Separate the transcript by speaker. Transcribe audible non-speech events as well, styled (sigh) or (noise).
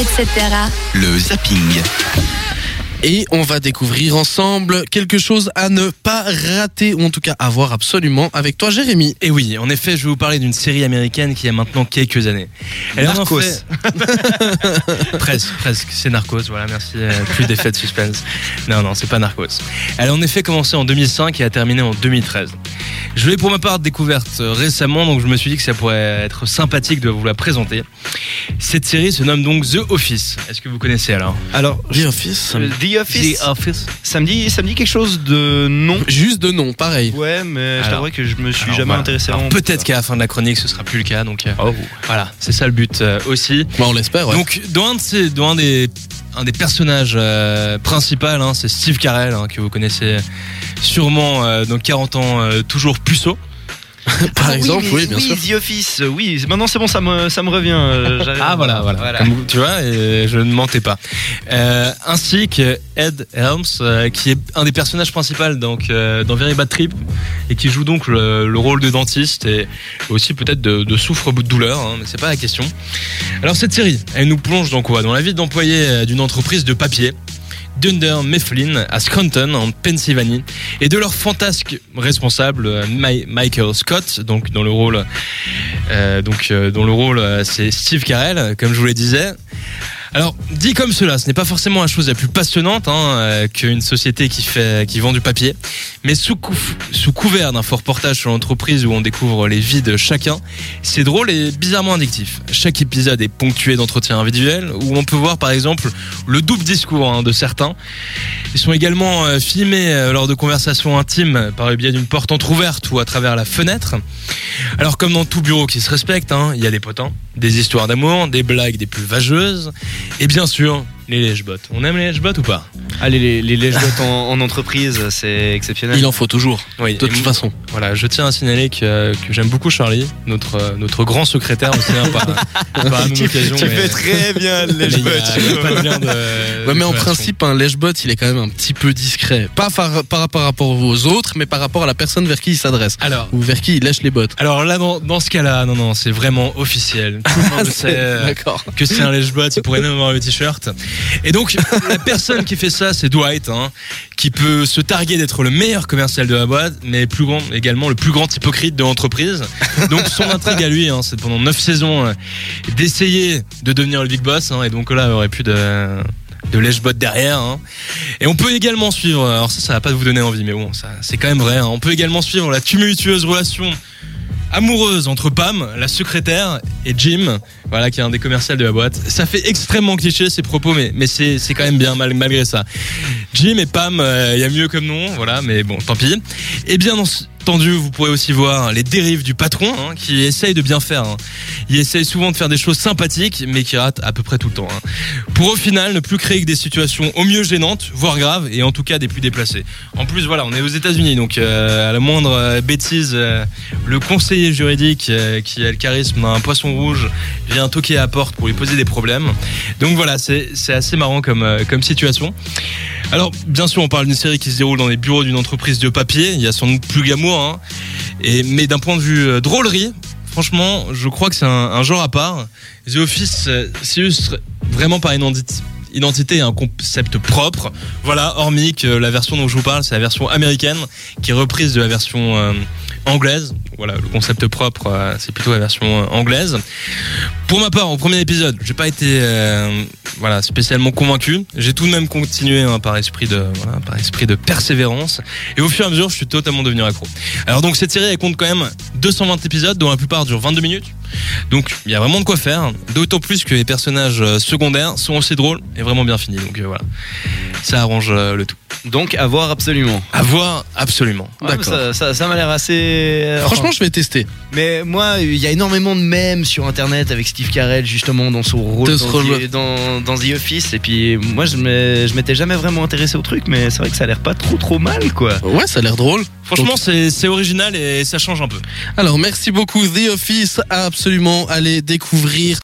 Speaker 1: etc.
Speaker 2: Le zapping.
Speaker 3: Et on va découvrir ensemble quelque chose à ne pas rater, ou en tout cas à voir absolument avec toi, Jérémy.
Speaker 4: Et oui, en effet, je vais vous parler d'une série américaine qui a maintenant quelques années. Elle en
Speaker 5: Narcos.
Speaker 4: fait- (laughs) presque, presque. C'est Narcos, voilà, merci. euh, Plus d'effet de suspense. Non, non, c'est pas Narcos. Elle a en effet commencé en 2005 et a terminé en 2013. Je l'ai pour ma part découverte euh, récemment, donc je me suis dit que ça pourrait être sympathique de vous la présenter. Cette série se nomme donc The Office. Est-ce que vous connaissez alors
Speaker 5: Alors,
Speaker 3: The Office.
Speaker 5: The Office,
Speaker 4: The Office.
Speaker 5: ça me dit, ça me dit quelque chose de non.
Speaker 3: Juste de nom, pareil.
Speaker 5: Ouais, mais je t'avouerai que je me suis
Speaker 4: Alors,
Speaker 5: jamais
Speaker 4: voilà.
Speaker 5: intéressé
Speaker 4: Alors, Peut-être qu'à la fin de la chronique, ce sera plus le cas, donc euh,
Speaker 5: Oh.
Speaker 4: voilà, c'est ça le but euh, aussi.
Speaker 3: Bah, on l'espère, ouais.
Speaker 4: Donc, dans un, de ces- dans un des, un des personnages euh, principaux, hein, c'est Steve Carell, hein, que vous connaissez sûrement euh, dans 40 ans, euh, toujours puceau. (laughs)
Speaker 3: Par
Speaker 5: Ah
Speaker 3: exemple,
Speaker 5: mais-
Speaker 3: oui, bien sûr.
Speaker 5: The Office, euh, oui. Maintenant, c'est bon, ça me, ça me revient. euh,
Speaker 4: Ah voilà, voilà. Comme tu vois, et je ne mentais pas. Euh, ainsi que Ed Helms, euh, qui est un des personnages principaux donc, dans Very Bad Trip, et qui joue donc le, le rôle de dentiste et aussi peut-être de, de souffre-douleur, hein, mais c'est pas la question. Alors cette série, elle nous plonge dans quoi? Dans la vie d'employé d'une entreprise de papier. Dunder Mifflin à Scranton en Pennsylvanie. Et de leur fantasque responsable euh, Mi- Michael Scott donc dans le rôle euh, donc euh, dont le rôle c'est Steve Carell comme je vous le disais alors dit comme cela ce n'est pas forcément la chose la plus passionnante hein, euh, qu'une société qui fait qui vend du papier mais sous, cou- sous couvert d'un fort reportage sur l'entreprise où on découvre les vies de chacun c'est drôle et bizarrement addictif chaque épisode est ponctué d'entretiens individuels où on peut voir par exemple le double discours hein, de certains ils sont également euh, filmés euh, lors de conversations intimes par le biais d'une porte entrouverte ou à travers la fenêtre. Alors comme dans tout bureau qui se respecte, hein, il y a des potins, des histoires d'amour, des blagues des plus vageuses, et bien sûr les lèche-bottes. On aime les lèche-bottes ou pas
Speaker 5: Allez, les, les lèche-bottes en, en entreprise, c'est exceptionnel.
Speaker 3: Il en faut toujours,
Speaker 4: Oui.
Speaker 3: de toute
Speaker 4: Et
Speaker 3: façon.
Speaker 4: Voilà, je tiens à signaler que, que j'aime beaucoup Charlie, notre, euh, notre grand secrétaire aussi, hein, par, par (laughs)
Speaker 5: tu
Speaker 4: occasion.
Speaker 5: tu
Speaker 4: mais-
Speaker 5: fais très bien le (laughs)
Speaker 4: de-
Speaker 3: Ouais, mais en principe, un lèche-bot, il est quand même un petit peu discret. Pas par, par, par rapport aux autres, mais par rapport à la personne vers qui il s'adresse.
Speaker 4: Alors,
Speaker 3: Ou vers qui il lèche les bottes.
Speaker 4: alors là, dans, dans ce cas-là, non, non, c'est vraiment officiel. Tout le monde le (laughs) sait. euh,
Speaker 3: D'accord.
Speaker 4: que c'est un lèche-bot, il pourrait même avoir le t-shirt. Et donc, la personne qui fait ça, c'est Dwight, hein, qui peut se targuer d'être le meilleur commercial de la boîte, mais plus grand, également le plus grand hypocrite de l'entreprise. Donc, son intrigue à lui, hein, c'est pendant 9 saisons euh, d'essayer de devenir le big boss, hein, et donc là, il aurait plus de de lèche-bot derrière. Et on peut également suivre, alors ça, ça va pas vous donner envie, mais bon, c'est quand même vrai. On peut également suivre la tumultueuse relation amoureuse entre Pam, la secrétaire, et Jim, voilà, qui est un des commerciaux de la boîte. Ça fait extrêmement cliché ces propos, mais, mais c'est, quand même bien mal, malgré ça. Jim et Pam, il y a mieux comme nom, voilà, mais bon, tant pis. Et bien entendu, vous pourrez aussi voir les dérives du patron, hein, qui essaye de bien faire. hein. Il essaye souvent de faire des choses sympathiques, mais qui rate à peu près tout le temps. hein. Pour au final ne plus créer que des situations au mieux gênantes, voire graves, et en tout cas des plus déplacées. En plus, voilà, on est aux États-Unis, donc euh, à la moindre euh, bêtise, euh, le conseiller juridique qui a le charisme d'un poisson rouge vient toquer à la porte pour lui poser des problèmes. Donc voilà, c'est assez marrant comme, comme situation. Alors, bien sûr, on parle d'une série qui se déroule dans les bureaux d'une entreprise de papier. Il y a sans doute plus glamour, hein. Mais d'un point de vue euh, drôlerie, franchement, je crois que c'est un, genre à part. The Office euh, s'illustre vraiment par une identi- identité et un concept propre. Voilà, hormis que la version dont je vous parle, c'est la version américaine, qui est reprise de la version euh, anglaise. Voilà, le concept propre, euh, c'est plutôt la version euh, anglaise. Pour ma part, au premier épisode, j'ai pas été voilà spécialement convaincu. J'ai tout de même continué hein, par esprit de par esprit de persévérance. Et au fur et à mesure, je suis totalement devenu accro. Alors donc cette série, elle compte quand même 220 épisodes, dont la plupart durent 22 minutes. Donc il y a vraiment de quoi faire. D'autant plus que les personnages euh, secondaires sont aussi drôles et vraiment bien finis. Donc euh, voilà, ça arrange euh, le tout.
Speaker 5: Donc, à voir absolument.
Speaker 4: À voir absolument.
Speaker 5: Ouais,
Speaker 3: D'accord.
Speaker 5: Ça, ça, ça m'a l'air assez. euh,
Speaker 3: Franchement, je vais tester.
Speaker 5: Mais moi, il y a énormément de mèmes sur internet avec Steve Carell, justement, dans son rôle
Speaker 3: De
Speaker 5: dans,
Speaker 3: ce rôle.
Speaker 5: The, dans, dans The Office. Et puis, moi, je m'étais jamais vraiment intéressé au truc, mais c'est vrai que ça a l'air pas trop trop mal, quoi.
Speaker 3: Ouais, ça a l'air drôle.
Speaker 4: Franchement, c'est c'est original et ça change un peu.
Speaker 3: Alors, merci beaucoup The Office à absolument aller découvrir.